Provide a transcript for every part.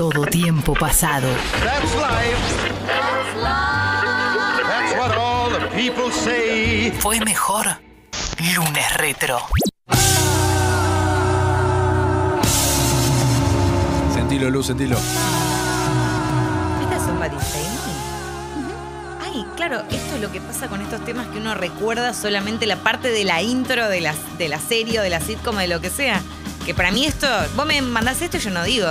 todo tiempo pasado. That's life. That's what all the people say. Fue mejor lunes retro. Sentilo, Luz, sentilo. Ay, claro, esto es lo que pasa con estos temas que uno recuerda solamente la parte de la intro de la, de la serie o de la sitcom o de lo que sea. Que para mí esto, vos me mandás esto y yo no digo,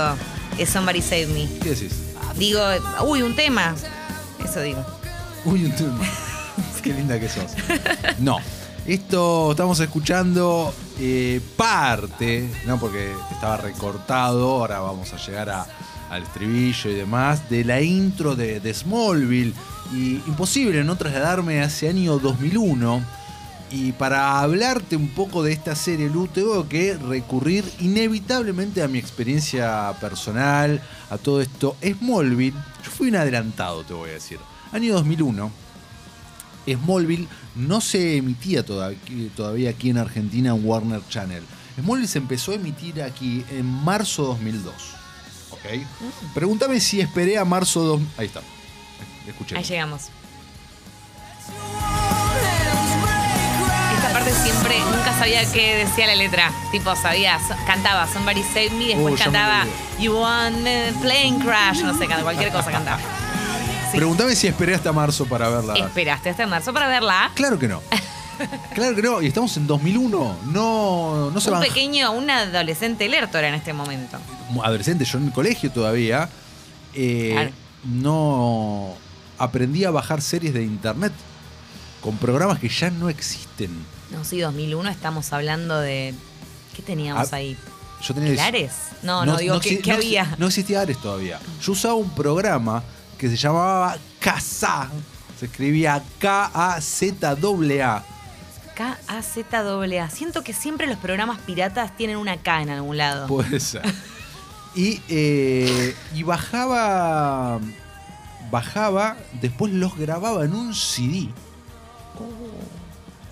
es Somebody Save Me. ¿Qué decís? Digo, uy, un tema. Eso digo. Uy, un tema. Qué linda que sos. No. Esto estamos escuchando eh, parte, ¿no? Porque estaba recortado, ahora vamos a llegar a- al estribillo y demás, de la intro de, de Smallville. Y imposible no trasladarme a ese año 2001. Y para hablarte un poco de esta serie, Lu, tengo que recurrir inevitablemente a mi experiencia personal, a todo esto. Smallville, yo fui un adelantado, te voy a decir. Año 2001, Smallville no se emitía toda- todavía aquí en Argentina en Warner Channel. Smallville se empezó a emitir aquí en marzo 2002. ¿Ok? Pregúntame si esperé a marzo 2. Ahí está. Escuché. Ahí llegamos. Siempre, nunca sabía qué decía la letra. Tipo, sabía, so- cantaba Somebody Save Me, después Uh, me cantaba. You Want a Plane Crash, no sé, cualquier cosa cantaba. Sí. Pregúntame si esperé hasta marzo para verla. ¿Esperaste hasta marzo para verla? Claro que no. Claro que no. Y estamos en 2001. No, no se Un pequeño, un adolescente lerto era en este momento. Adolescente, yo en el colegio todavía. eh, Claro. No aprendí a bajar series de internet con programas que ya no existen. No, sí, 2001 estamos hablando de... ¿Ququé teníamos Ah, ahí? Yo tenía ¿El Ares? No, no, digo, ¿qué, exi- qué no exi- había? No existía Ares todavía. Yo usaba un programa que se llamaba Kazaa. Se escribía K-A-Z-A-A. K-A-Z-A-A. Siento que siempre los programas piratas tienen una K en algún lado. Puede ser. Y, eh, y bajaba. Bajaba, después los grababa en un CD.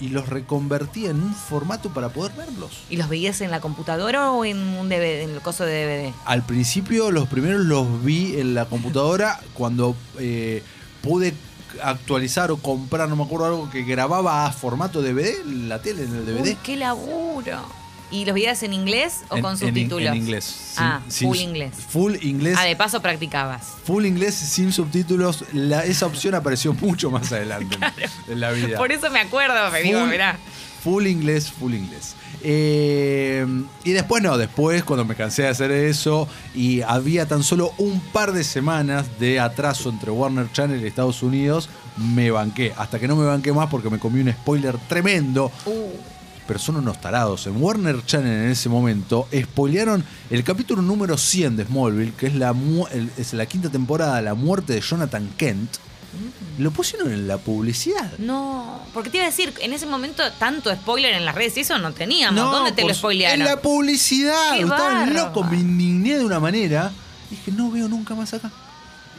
Y los reconvertía en un formato para poder verlos. ¿Y los veías en la computadora o en un DVD, en el coso de DVD? Al principio, los primeros los vi en la computadora cuando eh, pude actualizar o comprar, no me acuerdo, algo que grababa a formato DVD, la tele, en el DVD. Uy, qué laburo. ¿Y los veías en inglés o En- con subtítulos? En, inglés. Ah, full inglés. Full inglés. Ah, de paso practicabas. Full inglés sin subtítulos. La- esa opción apareció mucho más adelante en- en la vida. Por eso me acuerdo, me digo, Full- mirá. Full inglés, full inglés. Eh, y después no, después cuando me cansé de hacer eso y había tan solo un par de semanas de atraso entre Warner Channel y Estados Unidos, me banqué. Hasta que no me banqué más porque me comí un spoiler tremendo. Uh, Pero son unos tarados. En Warner Channel en ese momento spoilearon el capítulo número 100 de Smallville, que es la, es la quinta temporada, la muerte de Jonathan Kent. Lo pusieron en la publicidad. no, porque te iba a decir, en ese momento tanto spoiler en las redes y eso no teníamos. ¿Dónde te lo spoilearon? En la publicidad. Qué Estaba bárbaro. loco, me indigné de una manera. Dije, no veo nunca más acá.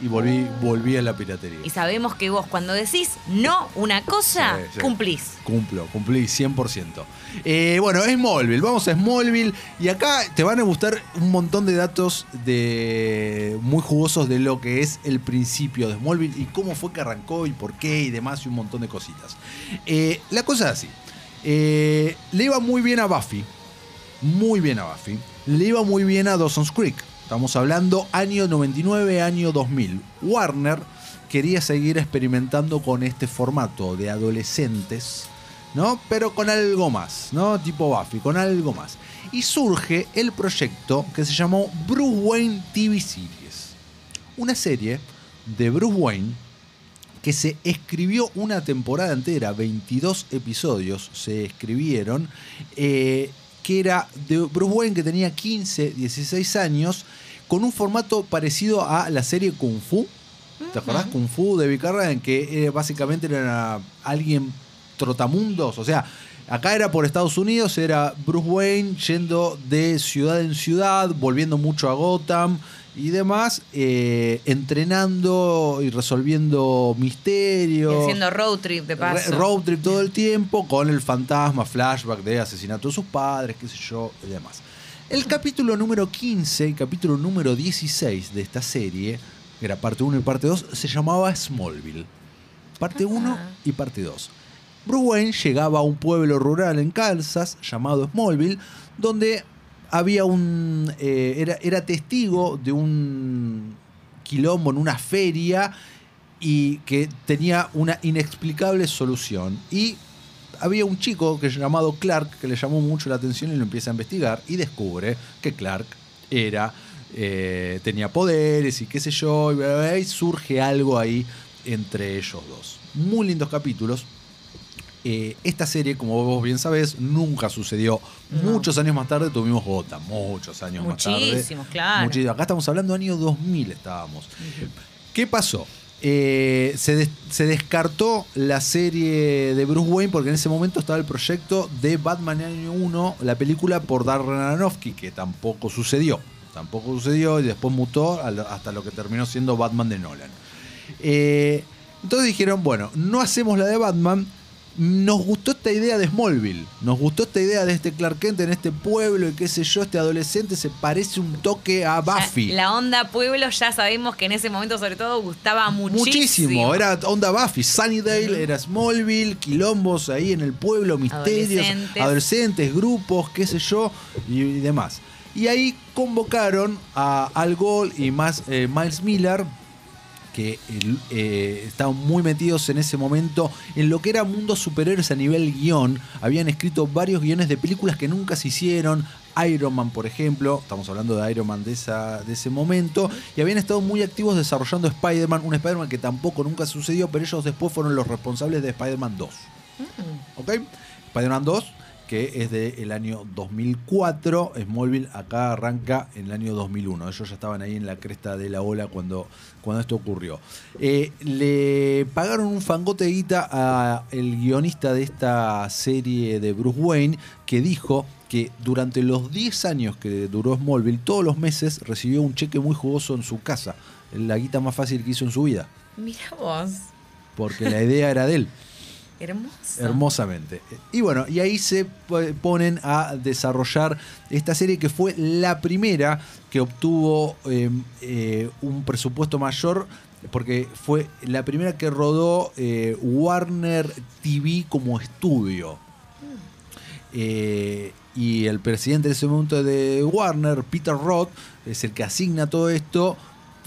Y volví, volví a la piratería. Y sabemos que vos cuando decís no una cosa, Sí, sí. cumplís. Cumplo, cumplí 100%. Eh, bueno, es Smallville, vamos a Smallville y acá te van a gustar un montón de datos de muy jugosos de lo que es el principio de Smallville y cómo fue que arrancó y por qué y demás y un montón de cositas. Eh, la cosa es así, eh, le iba muy bien a Buffy, muy bien a Buffy, le iba muy bien a Dawson's Creek. Estamos hablando año 99, año 2000. Warner quería seguir experimentando con este formato de adolescentes, ¿no? Pero con algo más, ¿no? Tipo Buffy, con algo más. Y surge el proyecto que se llamó Bruce Wayne TV Series. Una serie de Bruce Wayne que se escribió una temporada entera, 22 episodios se escribieron, eh, que era de Bruce Wayne que tenía 15, 16 años, con un formato parecido a la serie Kung Fu. ¿Te acordás? Kung Fu de Vicarra, en que eh, básicamente era alguien trotamundos, o sea, acá era por Estados Unidos, era Bruce Wayne yendo de ciudad en ciudad, volviendo mucho a Gotham y demás, eh, entrenando y resolviendo Y misterios. haciendo road trip de paso. Road trip todo el tiempo con el fantasma, flashback de asesinato de sus padres, qué sé yo, y demás. El capítulo número 15 y capítulo número 16 de esta serie, que era parte 1 y parte 2, se llamaba Smallville. Parte 1 Ah. y parte 2. Bruce Wayne llegaba a un pueblo rural en Kansas llamado Smallville, donde había un. eh, era, era testigo de un quilombo en una feria y que tenía una inexplicable solución. Y había un chico que llamado Clark que le llamó mucho la atención y lo empieza a investigar y descubre que Clark era. eh, tenía poderes y qué sé yo, y, surge algo ahí entre ellos dos. Muy lindos capítulos. Eh, esta serie, como vos bien sabés, nunca sucedió. No. Muchos años más tarde tuvimos Gotham, muchos años más tarde. Muchísimos, claro. Muchísimo. Acá estamos hablando año 2000 estábamos. ¿Qué pasó? Eh, se, des- se descartó la serie de Bruce Wayne porque en ese momento estaba el proyecto de Batman Año 1, la película por Darren Aronofsky, que tampoco sucedió. Tampoco sucedió y después mutó hasta lo que terminó siendo Batman de Nolan. Eh, entonces dijeron, bueno, no hacemos la de Batman. Nos gustó esta idea de Smallville. Nos gustó esta idea de este Clark Kent en este pueblo y qué sé yo, este adolescente se parece un toque a Ya, Buffy. La onda pueblo ya sabemos que en ese momento sobre todo gustaba muchísimo. Muchísimo, era onda Buffy, Sunnydale, era Smallville, quilombos ahí en el pueblo, misterios, Adolescentes. adolescentes, grupos, qué sé yo, y, y demás. Y ahí convocaron a Al Gore y más, eh, Miles Miller, que eh, estaban muy metidos en ese momento en lo que era mundo superhéroes a nivel guion. Habían escrito varios guiones de películas que nunca se hicieron. Iron Man, por ejemplo, estamos hablando de Iron Man de, esa, de ese momento, y habían estado muy activos desarrollando Spider-Man, un Spider-Man que tampoco nunca sucedió, pero ellos después fueron los responsables de Spider-Man 2. Mm. ¿Ok? Spider-Man 2, que es del año 2004. Smallville acá arranca en el año 2001. Ellos ya estaban ahí en la cresta de la ola cuando, cuando esto ocurrió. Eh, le pagaron un fangote de guita a el guionista de esta serie de Bruce Wayne que dijo que durante los 10 años que duró Smallville, todos los meses recibió un cheque muy jugoso en su casa. La guita más fácil que hizo en su vida. Mira vos. Porque la idea era de él. Hermoso. Hermosamente. Y bueno, y ahí se po- ponen a desarrollar esta serie que fue la primera que obtuvo eh, eh, un presupuesto mayor porque fue la primera que rodó eh, Warner TV como estudio. Eh, y el presidente de ese momento de Warner, Peter Roth, es el que asigna todo esto.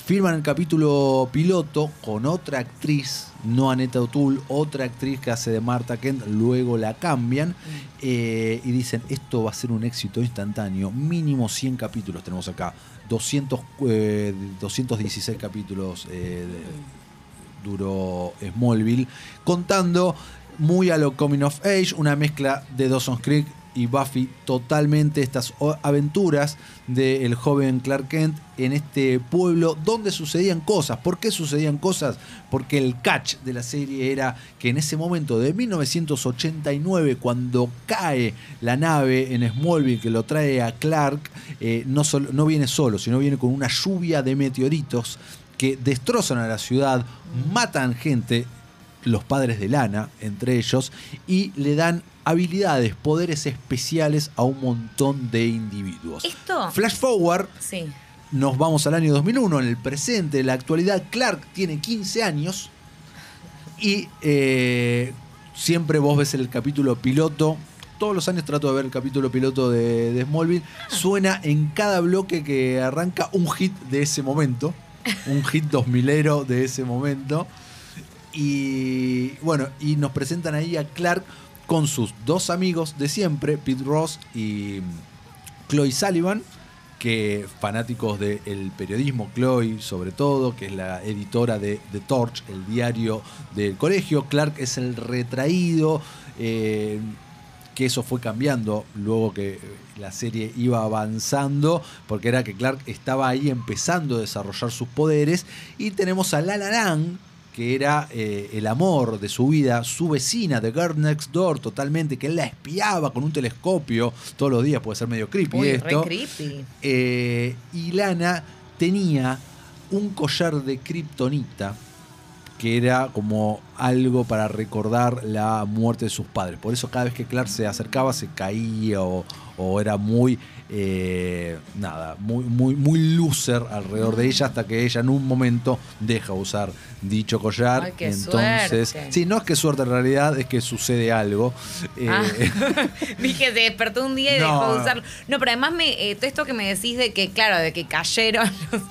Firman el capítulo piloto con otra actriz, no Aneta O'Toole, otra actriz que hace de Marta Kent, luego la cambian eh, y dicen, esto va a ser un éxito instantáneo, mínimo 100 capítulos tenemos acá, 200, eh, 216 capítulos eh, de- duró Smallville, contando muy a lo Coming of Age, una mezcla de Dawson's Creek y Buffy totalmente estas aventuras del joven Clark Kent en este pueblo donde sucedían cosas. ¿Por qué sucedían cosas? Porque el catch de la serie era que en ese momento de 1989, cuando cae la nave en Smallville que lo trae a Clark, eh, no, solo- no viene solo, sino viene con una lluvia de meteoritos que destrozan a la ciudad, matan gente, los padres de Lana, entre ellos, y le dan habilidades, poderes especiales a un montón de individuos. Esto. Flash forward, Sí. nos vamos al año 2001, en el presente, en la actualidad, Clark tiene 15 años y eh, siempre vos ves el capítulo piloto. Todos los años trato de ver el capítulo piloto de, de Smallville. Suena en cada bloque que arranca un hit de ese momento. Un hit 2000ero de ese momento. Y bueno, y nos presentan ahí a Clark con sus dos amigos de siempre, Pete Ross y Chloe Sullivan, que fanáticos del periodismo, Chloe sobre todo, que es la editora de The Torch, el diario del colegio. Clark es el retraído, eh, que eso fue cambiando luego que la serie iba avanzando, porque era que Clark estaba ahí empezando a desarrollar sus poderes. Y tenemos a Lana Lang, que era eh, el amor de su vida, su vecina de Girl Next Door, totalmente, que él la espiaba con un telescopio todos los días, puede ser medio creepy Uy, esto. re creepy. Eh, y Lana tenía un collar de kriptonita que era como algo para recordar la muerte de sus padres. Por eso cada vez que Clark se acercaba se caía o, o era muy, eh, nada, muy, muy, muy loser alrededor de ella hasta que ella en un momento deja usar dicho collar. Ay, qué Entonces, suerte. sí, no es que suerte en realidad, es que sucede algo. Eh, Ah, que se despertó un día y No. dejó de usarlo. No, pero además me, eh, todo esto que me decís de que, claro, de que cayeron. los-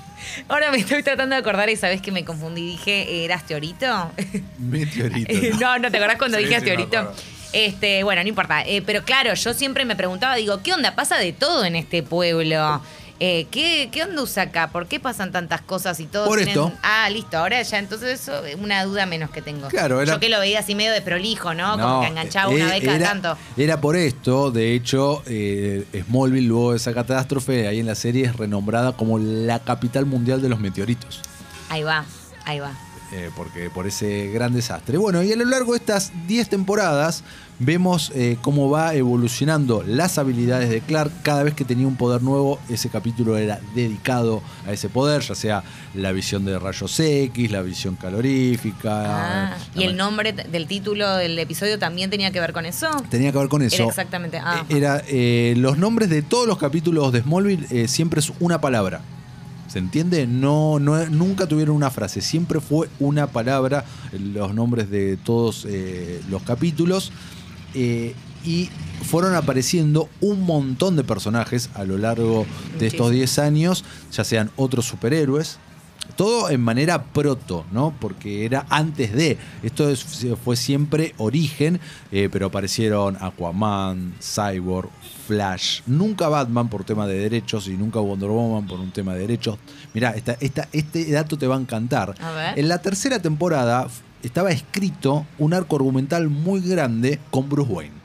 Ahora me estoy tratando de acordar y sabés que me confundí. Dije, ¿eras Teorito? meteorito. no, no, ¿te acordás cuando Sí, dije sí, Teorito? Este, bueno, no importa. Eh, pero claro, yo siempre me preguntaba, digo, ¿qué onda? Pasa de todo en este pueblo. Eh, ¿qué, ¿Qué onda usa acá? ¿Por qué pasan tantas cosas y todos Por tienen- esto. Ah, listo, ahora ya, entonces eso es una duda menos que tengo. Claro, era- Yo que lo veía así medio de prolijo, ¿no? Como que enganchaba eh, una vez cada era, tanto. Era por esto, de hecho, eh, Smallville, luego de esa catástrofe, ahí en la serie es renombrada como la capital mundial de los meteoritos. Ahí va, ahí va. Eh, porque por ese gran desastre. Bueno, y a lo largo de estas 10 temporadas vemos eh, cómo va evolucionando las habilidades de Clark. Cada vez que tenía un poder nuevo, ese capítulo era dedicado a ese poder, ya sea la visión de rayos X, la visión calorífica. Ah, y el nombre del título del episodio también tenía que ver con eso. Tenía que ver con eso. Era exactamente. Ah, Eh, Era, eh, los nombres de todos los capítulos de Smallville eh, siempre es una palabra. ¿Se entiende? No, no, nunca tuvieron una frase, siempre fue una palabra los nombres de todos eh, los capítulos. eh, y fueron apareciendo un montón de personajes a lo largo de estos Muchísimo. 10 años, ya sean otros superhéroes, todo en manera proto, ¿no? Porque era antes de. Esto es- fue siempre origen, eh, pero aparecieron Aquaman, Cyborg, Flash. Nunca Batman por tema de derechos y nunca Wonder Woman por un tema de derechos. Mirá, esta, esta- este dato te va a encantar. A ver. En la tercera temporada estaba escrito un arco argumental muy grande con Bruce Wayne.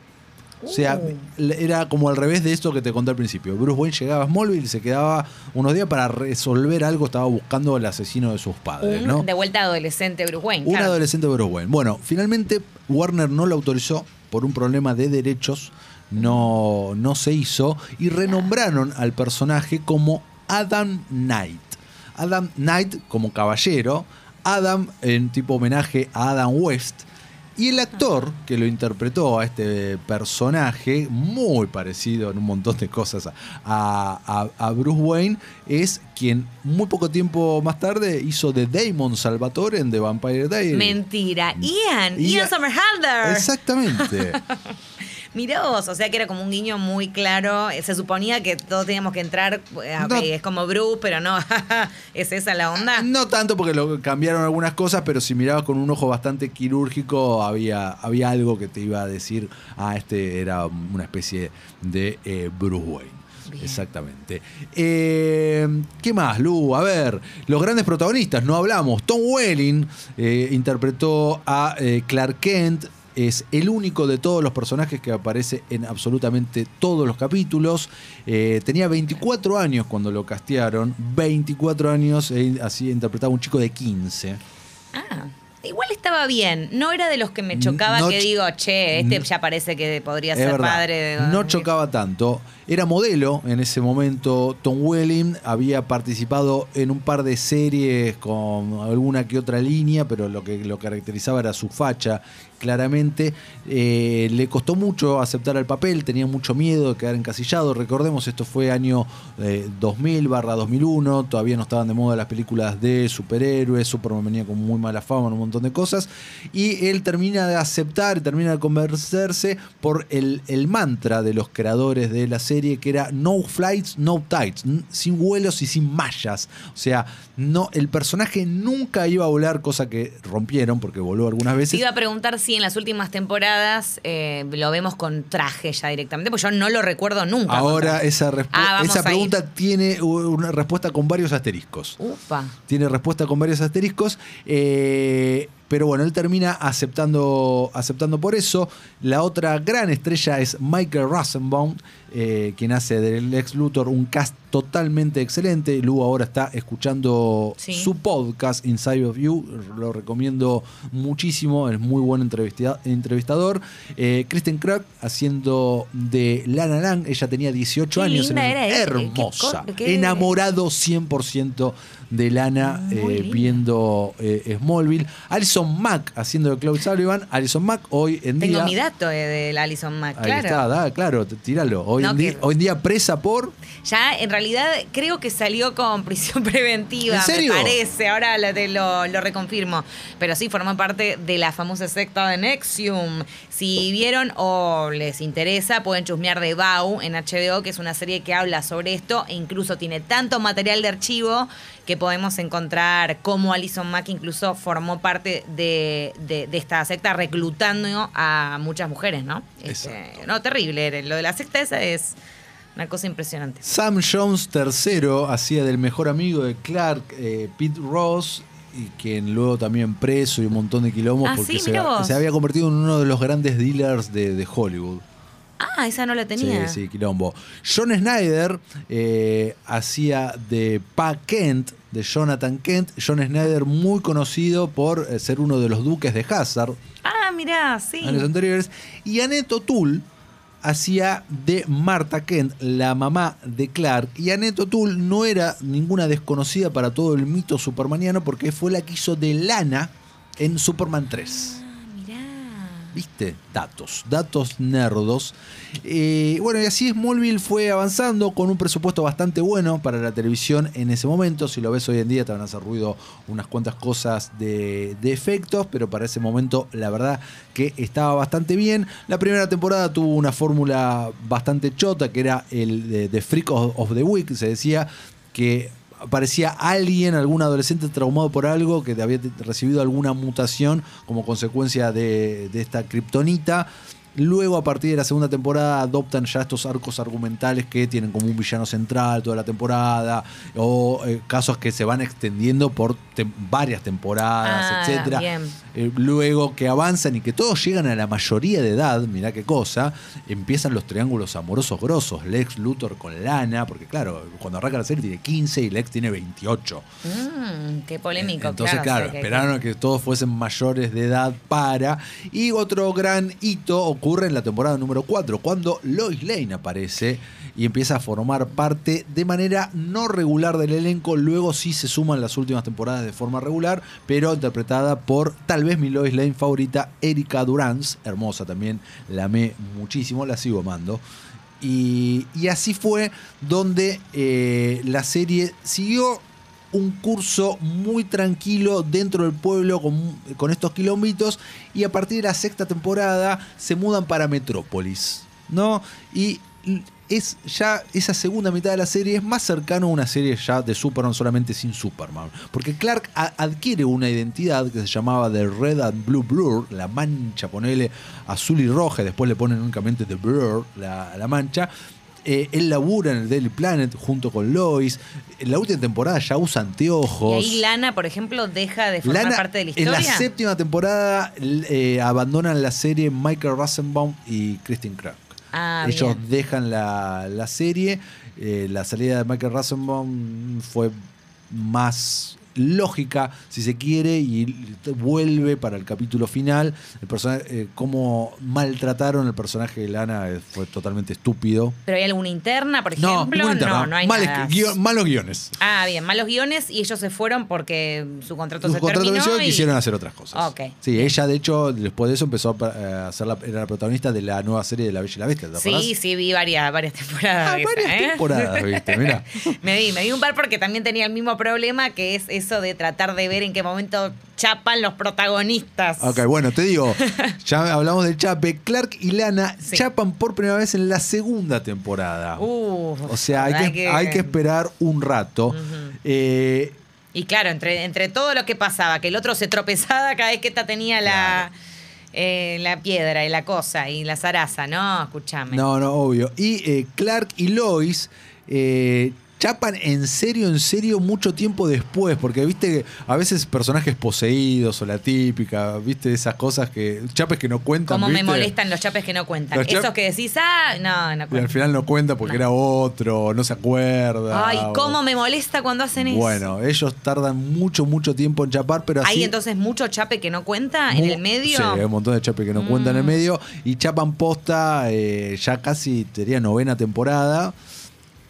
O sea, Uh. era como al revés de esto que te conté al principio. Bruce Wayne llegaba a Smallville y se quedaba unos días para resolver algo, estaba buscando al asesino de sus padres, ¿no? de vuelta adolescente Bruce Wayne. Un claro. adolescente Bruce Wayne. Bueno, finalmente Warner no lo autorizó por un problema de derechos, no, no se hizo y renombraron al personaje como Adam Knight. Adam Knight como caballero, Adam en tipo homenaje a Adam West. Y el actor que lo interpretó a este personaje, muy parecido en un montón de cosas a, a- a Bruce Wayne, es quien muy poco tiempo más tarde hizo de Damon Salvatore en The Vampire Diaries. Mentira. Ian, Ian, Ian- Somerhalder. Exactamente. Mirá vos, o sea que era como un guiño muy claro. Eh, Se suponía que todos teníamos que entrar. eh, No. es como Bruce, pero no. ¿Es esa la onda? No tanto porque lo cambiaron algunas cosas, pero si mirabas con un ojo bastante quirúrgico, había, había algo que te iba a decir, ah, este era una especie de eh, Bruce Wayne. Bien. Exactamente. Eh, ¿Qué más, Lu? A ver, los grandes protagonistas, no hablamos. Tom Welling eh, interpretó a eh, Clark Kent. Es el único de todos los personajes que aparece en absolutamente todos los capítulos. Eh, tenía 24 años cuando lo castearon. 24 años, eh, así interpretaba un chico de 15. Ah, igual estaba bien. No era de los que me chocaba No que digo, che, este ya parece que podría ser verdad, padre de. No chocaba tanto. Era modelo en ese momento. Tom Welling había participado en un par de series con alguna que otra línea, pero lo que lo caracterizaba era su facha, claramente. Eh, le costó mucho aceptar el papel, tenía mucho miedo de quedar encasillado. Recordemos, esto fue año eh, 2000 barra 2001, todavía no estaban de moda las películas de superhéroes, Superman venía con muy mala fama un montón de cosas. Y él termina de aceptar, termina de convencerse por el, el mantra de los creadores de la serie, que era no flights, no tights, sin vuelos y sin mallas. O sea, no, el personaje nunca iba a volar, cosa que rompieron porque voló algunas Te veces. iba a preguntar si en las últimas temporadas eh, lo vemos con traje ya directamente, porque yo no lo recuerdo nunca. Ahora esa, Ah, esa pregunta tiene una respuesta con varios asteriscos. Ufa. tiene respuesta con varios asteriscos. eh, pero bueno, él termina aceptando, aceptando por eso. La otra gran estrella es Michael Rosenbaum, eh, quien hace del ex Luthor un cast totalmente excelente. Lu ahora está escuchando Sí. su podcast Inside of You, lo recomiendo muchísimo, es muy buen entrevista- entrevistador. Eh, Kristen Krug haciendo de Lana Lang, ella tenía 18 Qué años. linda era ella, hermosa, qué co- qué- enamorado 100% de Lana Muy eh, viendo eh, Smallville. Alison Mack haciendo de Chloe Sullivan. Alison Mack hoy en Tengo día... mi dato eh, del Alison Mack, Ahí claro. está, da, claro, tíralo. Hoy, No, en día, que- hoy en día presa por... Ya, en realidad, creo que salió con prisión preventiva. ¿En serio? Me parece, ahora lo, te lo, lo reconfirmo. Pero sí, formó parte de la famosa secta de Nexium. Si vieron o les interesa, pueden chusmear de Bau en HBO, que es una serie que habla sobre esto e incluso tiene tanto material de archivo que podemos encontrar cómo Alison Mack incluso formó parte de, de- de esta secta reclutando a muchas mujeres, ¿no? Este, no, terrible. Lo de la secta esa es una cosa impresionante. Sam Jones III hacía del mejor amigo de Clark, eh, Pete Ross, y quien luego también preso y un montón de quilombos Ah, porque sí, se, había convertido en uno de los grandes dealers de, de Hollywood. Ah, esa no la tenía. Sí, sí, quilombo. John Snyder eh, hacía de Pa Kent, de Jonathan Kent. John Snyder muy conocido por eh, ser uno de los duques de Hazard Ah, mirá, sí. años anteriores. Y Annette O'Toole hacía de Martha Kent, la mamá de Clark. Y Annette O'Toole no era ninguna desconocida para todo el mito supermaniano porque fue la que hizo de Lana en Superman 3. ¿Viste? Datos, datos nerdos. Eh, bueno, y así Smallville fue avanzando con un presupuesto bastante bueno para la televisión en ese momento. Si lo ves hoy en día te van a hacer ruido unas cuantas cosas de, de efectos, pero para ese momento la verdad que estaba bastante bien. La primera temporada tuvo una fórmula bastante chota, que era el de, de Freak of the Week, se decía que aparecía alguien, algún adolescente traumado por algo que había recibido alguna mutación como consecuencia de, de esta kriptonita. Luego, a partir de la segunda temporada, adoptan ya estos arcos argumentales que tienen como un villano central toda la temporada, o eh, casos que se van extendiendo por tem- varias temporadas, Ah, etcétera. bien. Eh, luego que avanzan y que todos llegan a la mayoría de edad, mirá qué cosa, empiezan los triángulos amorosos grosos. Lex Luthor con Lana, porque claro, cuando arranca la serie tiene 15 y Lex tiene 28. Mm, qué polémico. Entonces, claro. sea, que- esperaron a que todos fuesen mayores de edad para. Y otro gran hito ocurre en la temporada número 4, cuando Lois Lane aparece y empieza a formar parte de manera no regular del elenco. Luego sí se suman las últimas temporadas de forma regular, pero interpretada por tal vez mi Lois Lane favorita, Erika Durance. Hermosa también, la amé muchísimo, la sigo amando. Y, y así fue donde eh, la serie siguió un curso muy tranquilo dentro del pueblo con, estos quilombitos y a partir de la sexta temporada se mudan para Metrópolis, ¿no? Y es ya esa segunda mitad de la serie es más cercano a una serie ya de Superman solamente sin Superman, porque Clark adquiere una identidad que se llamaba The Red and Blue Blur, la mancha, ponele azul y roja, después le ponen únicamente The Blur, la, la mancha, eh, él labura en el Daily Planet junto con Lois. En la última temporada ya usa Y anteojos. ahí Lana, por ejemplo, deja de formar Lana, parte de la en historia. la séptima temporada eh, abandonan la serie Michael Rosenbaum y Christine Krug. Ah, Ellos bien. dejan la, la serie. eh, la salida de Michael Rosenbaum fue más lógica, si se quiere, y vuelve para el capítulo final. El personaje, eh, cómo maltrataron el personaje de Lana eh, fue totalmente estúpido. Pero hay alguna interna, por No, ejemplo. ninguna interna. no, no hay Males- nada. malos guiones. Ah, bien, malos guiones y ellos se fueron porque su contrato Su se contrato terminó. y quisieron hacer otras cosas. Sí, ella de hecho después de eso empezó a eh, a ser la, era la protagonista de la nueva serie de La Bella y la Bestia. ¿te? Sí, sí, vi varias, varias temporadas. Ah, esa, varias ¿eh? temporadas, viste, mira. me di, me di un par porque también tenía el mismo problema que es eso de tratar de ver en qué momento chapan los protagonistas. Ok, bueno, te digo, ya hablamos del chape. Clark y Lana Sí. chapan por primera vez en la segunda temporada. Uf, o sea, hay Uh, verdad que, hay que esperar un rato. Eh, Y claro, entre, entre todo lo que pasaba, que el otro se tropezaba cada vez que esta tenía la, eh, la piedra y la cosa y la zaraza, ¿no? Escúchame. No, no, obvio. Y eh, Clark y Lois eh, chapan en serio, en serio, mucho tiempo después. Porque viste que a veces personajes poseídos o la típica, viste, esas cosas que. chapes que no cuentan. Como me molestan los chapes que no cuentan. Los Esos que decís, ah, no, no Y al final no cuenta porque No. era otro, no se acuerda. Ay, o- cómo me molesta cuando hacen eso. Bueno, ellos tardan mucho, mucho tiempo en chapar, pero así. Hay entonces mucho chape que no cuenta en el medio. Sí, hay un montón de chapes que no cuentan en el Mm. medio. Y chapan posta eh, ya casi, sería novena temporada.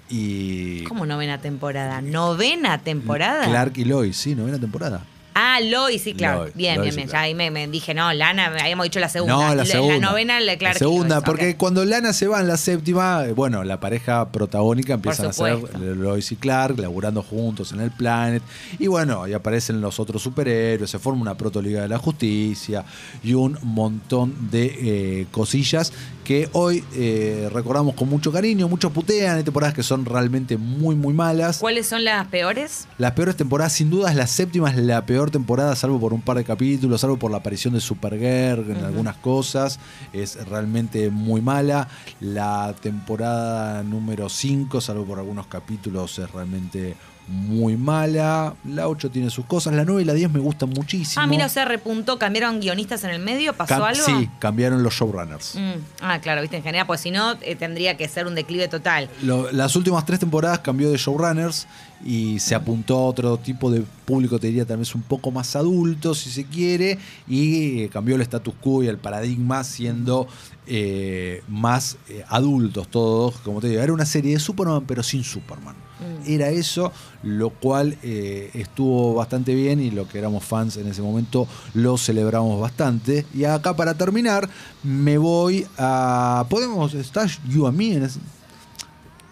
Y. ¿Cómo novena temporada? ¿Novena temporada? Clark y Lois, sí, novena temporada. Ah, Lois, sí, claro. Lois, bien, Lois bien, y bien. Clark. Ya ahí me, me dije, no, Lana, habíamos dicho la segunda. No, la segunda. novena, la Clark. y segunda, porque cuando Lana se va en la séptima, eh, bueno, la pareja protagónica empiezan a ser. Lois y Clark, laburando juntos en el Planet. Y bueno, ahí aparecen los otros superhéroes, se forma una protoliga de la justicia y un montón de eh, cosillas que hoy eh, recordamos con mucho cariño, muchos putean, hay temporadas que son realmente muy, muy malas. ¿Cuáles son las peores? Las peores temporadas, sin duda, es la séptima es la peor temporada, salvo por un par de capítulos, salvo por la aparición de Supergirl en algunas cosas. Es realmente muy mala. La temporada número 5, salvo por algunos capítulos, es realmente muy mala. La 8 tiene sus cosas. La 9 y la 10 me gustan muchísimo. Ah, mira, o sea, repuntó, cambiaron guionistas en el medio, ¿pasó Cam- algo? Sí, cambiaron los showrunners. Mm, Ah, claro, viste, en general, pues si no, eh, tendría que ser un declive total. Lo- las últimas tres temporadas cambió de showrunners y se apuntó a otro tipo de público, te diría tal vez un poco más adulto, si se quiere, y eh, cambió el status quo y el paradigma siendo eh, más eh, adultos todos. Como te digo, era una serie de Superman, pero sin Superman. Mm. Era eso, lo cual eh, estuvo bastante bien y lo que éramos fans en ese momento lo celebramos bastante. Y acá para terminar, me voy a. ¿Podemos? ¿Estás You en ese-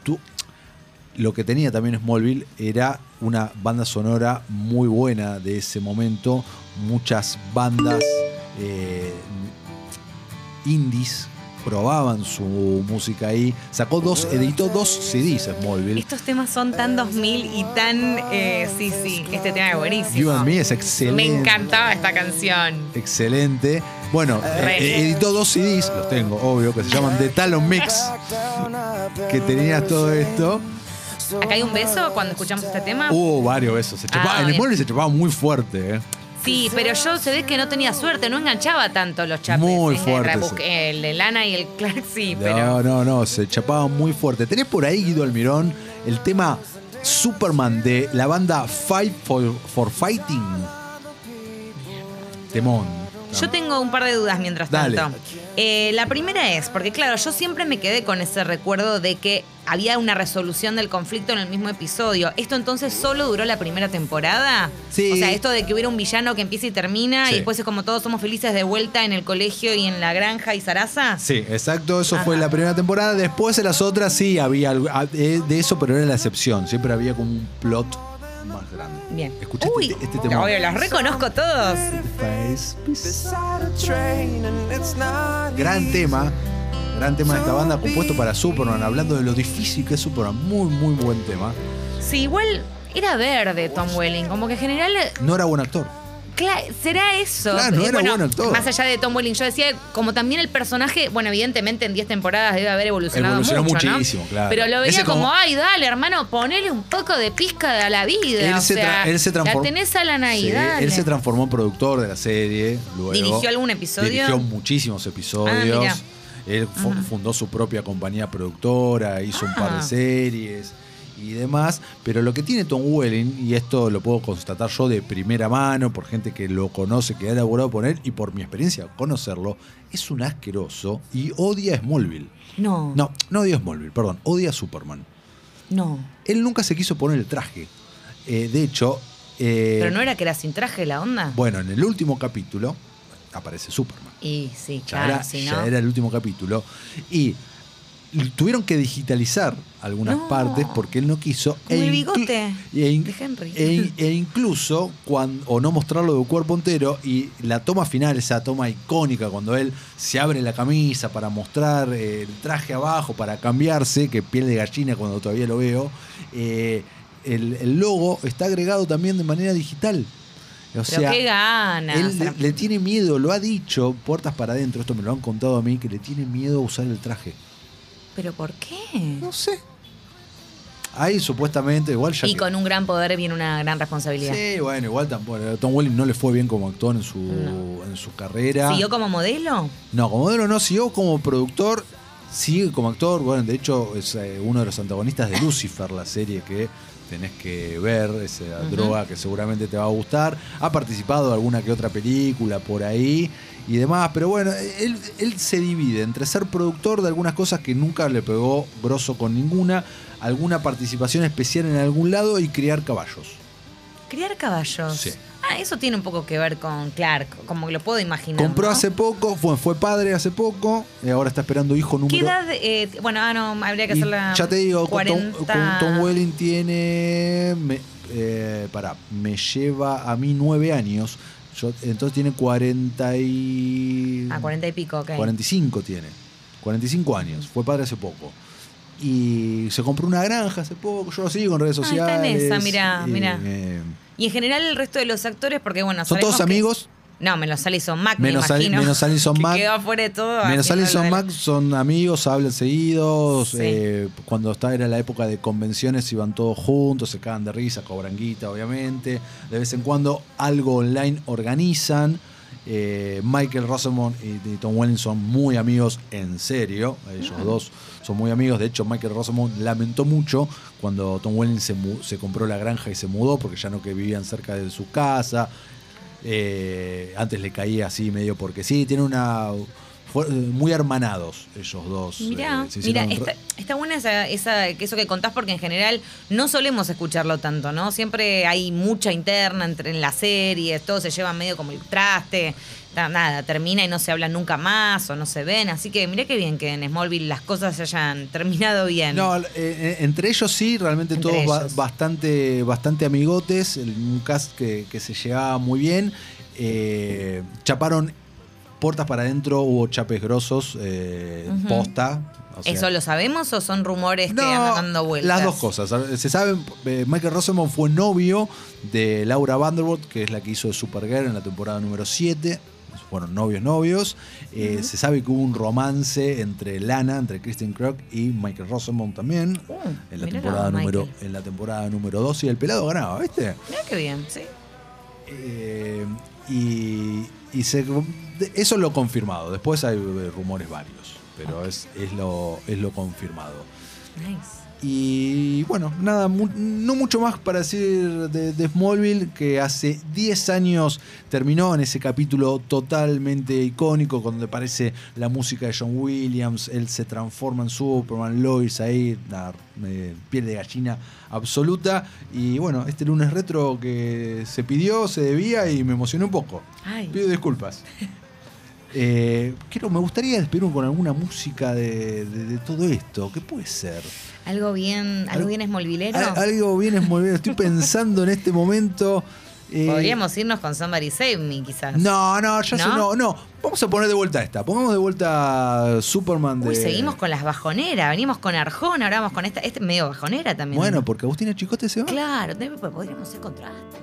tú, lo que tenía también Smallville era una banda sonora muy buena de ese momento. Muchas bandas eh, indies probaban su música ahí. Sacó dos, editó dos CDs Smallville. Estos temas son tan 2000 y tan. eh, sí, sí, este tema es buenísimo. You and Me es excelente. Me encantaba esta canción. Excelente. Bueno, eh, editó dos CDs, los tengo, obvio, que se llaman The Talon Mix, que tenía todo esto. ¿Acá hay un beso cuando escuchamos este tema? Hubo varios besos. Se Ah, en bien. Smallville se chapaba muy fuerte, ¿eh? Sí, pero yo se ve que no tenía suerte, no enganchaba tanto los chapes. Muy En fuerte, el, sí. el de Lana y el Clark sí, No, pero. no, no, se chapaba muy fuerte. ¿Tenés por ahí, Guido Almirón, el tema Superman de la banda Fight for, for Fighting? Temón. Yo tengo un par de dudas mientras Dale. tanto. Eh, la primera es, porque claro, yo siempre me quedé con ese recuerdo de que había una resolución del conflicto en el mismo episodio. ¿Esto entonces solo duró la primera temporada? Sí. O sea, esto de que hubiera un villano que empieza y termina Sí. y después es como todos somos felices de vuelta en el colegio y en la granja y Sarasa. Sí, exacto, eso fue la primera temporada. Después en las otras sí había algo ah, eh, de eso, pero era la excepción. Siempre había como un plot más grande. Bien. Escuchaste Uy, este, este tema. obvio, los reconozco todos. Gran tema. Gran tema de esta banda compuesto para Superman, hablando de lo difícil que es Superman. Muy, muy buen tema. Sí, igual era verde Tom Welling, como que en general No era buen actor. Será eso. Claro, no Eh, era bueno, buen actor. Más allá de Tom Welling, yo decía, como también el personaje, bueno, evidentemente en 10 temporadas debe haber evolucionado Evolucionó mucho, ¿no? muchísimo, claro. Pero lo veía como, como- ay, dale, hermano, ponele un poco de pizca a la vida. Él o se, tra- sea, él se transformó. La tenés a la Sí, Navidad. él se transformó en productor de la serie. Luego, ¿Dirigió algún episodio? Dirigió muchísimos episodios. Ah, él fu- fundó su propia compañía productora, hizo un par Ah. de series y demás. Pero lo que tiene Tom Welling, y esto lo puedo constatar yo de primera mano, por gente que lo conoce, que ha elaborado con él, y por mi experiencia conocerlo, es un asqueroso y odia a Smallville. No, No, no odia a Smallville, perdón, odia a Superman. no. Él nunca se quiso poner el traje. Eh, de hecho. eh, Pero no era que era sin traje la onda. Bueno, en el último capítulo aparece Superman. y sí, Ya, claro, era, si ya era el último capítulo. Y tuvieron que digitalizar algunas No. partes porque él no quiso. Como el inclu- bigote e in- de Henry. e- e incluso, cuando, o no mostrarlo de cuerpo entero, y la toma final, esa toma icónica, cuando él se abre la camisa para mostrar eh, el traje abajo, para cambiarse, que piel de gallina cuando todavía lo veo, eh, el, el logo está agregado también de manera digital. O sea, qué ganas. él le, le tiene miedo, lo ha dicho, puertas para adentro, esto me lo han contado a mí, que le tiene miedo a usar el traje. ¿Pero por qué? No sé. Ahí supuestamente, igual ya. Y que- con un gran poder viene una gran responsabilidad. Sí, bueno, igual tampoco. Tom Welling no le fue bien como actor en su, No. en su carrera. ¿Siguió como modelo? No, como modelo no, siguió como productor, sigue como actor. Bueno, de hecho es eh, uno de los antagonistas de Lucifer, la serie que tenés que ver, esa droga que seguramente te va a gustar. Ha participado de alguna que otra película por ahí y demás, pero bueno, él, él se divide entre ser productor de algunas cosas que nunca le pegó grosso con ninguna, alguna participación especial en algún lado y criar caballos. Criar caballos. Sí. Ah, eso tiene un poco que ver con Clark, como que lo puedo imaginar. Compró ¿no? hace poco, fue, fue padre hace poco, y ahora está esperando hijo número ¿Qué edad? eh, bueno, ah, no, habría que Y hacer la. ya te digo, con Tom, 40... con Tom Welling tiene. Me, eh, pará, me lleva a mí nueve años. Yo, entonces tiene 40 y. Ah, 40 y pico, ok. 45 tiene. 45 años. Fue padre hace poco. Y se compró una granja hace poco. Yo lo sigo en redes Ah, está en sociales. esa, mirá, mirá. Y en general el resto de los actores, porque bueno, son todos que- amigos. No, menos Alison Mack, Menos me menos Alison que Mack. quedó afuera de todo. Menos Alison Mack son amigos, hablan seguidos. Sí. eh, cuando está, era la época de convenciones, iban todos juntos, se cagan de risa, cobran guita, obviamente. De vez en cuando algo online organizan. Eh, Michael Rosamond y, y Tom Welling son muy amigos en serio. Ellos Ah. dos son muy amigos. De hecho, Michael Rosamond lamentó mucho cuando Tom Welling se, se compró la granja y se mudó porque ya no que vivían cerca de su casa. Eh, antes le caía así medio porque sí, tiene una. Fue- muy hermanados ellos dos. Mirá, eh, re- está, está buena esa, eso que contás porque en general no solemos escucharlo tanto, ¿no? Siempre hay mucha interna entre en las series, todos se llevan medio como el traste, nada, termina y no se habla nunca más o no se ven, así que mirá qué bien que en Smallville las cosas se hayan terminado bien. No, eh, eh, entre ellos sí, realmente Entre todos ba- bastante, bastante amigotes, el- un cast que, que se llevaba muy bien. Eh, chaparon puertas para adentro, hubo chapes grosos, eh, posta. o sea- ¿Eso lo sabemos o son rumores que andan dando vueltas? Las dos cosas. Se sabe, eh, Michael Rosamond fue novio de Laura Vanderbilt, que es la que hizo de Supergirl en la temporada número 7. Fueron novios, novios. Eh, Se sabe que hubo un romance entre Lana, entre Kristen Krug y Michael Rosamond también. Uh, en, la temporada número, en la temporada número 2 y el pelado ganaba, ¿viste? Mirá qué bien, sí. Eh, y y se- eso es lo confirmado. Después hay eh, rumores varios, pero es, es, lo, es lo confirmado. Nice. Y bueno, nada, mu- no mucho más para decir de, de Smallville, que hace 10 años terminó en ese capítulo totalmente icónico, donde aparece la música de John Williams, él se transforma en Superman, Lois ahí, la eh, piel de gallina absoluta. Y bueno, este lunes retro que se pidió, se debía y me emocioné un poco. Ay. Pido disculpas. Eh, quiero, me gustaría despedirme con alguna música de, de- de todo esto. ¿Qué puede ser? Algo bien, algo Algo- bien esmolvilero. Al- algo bien es muy bien. Estoy pensando en este momento. eh, Podríamos irnos con Somebody Save Me, quizás. No, no, ya sé, ¿No? no, no. Vamos a poner de vuelta esta. Pongamos de vuelta Superman de. Uy, seguimos con las bajoneras. Venimos con Arjona, ahora vamos con esta. Este es medio bajonera también. Bueno, porque Agustina Chicote se va. Claro, debe- podríamos ser contraste.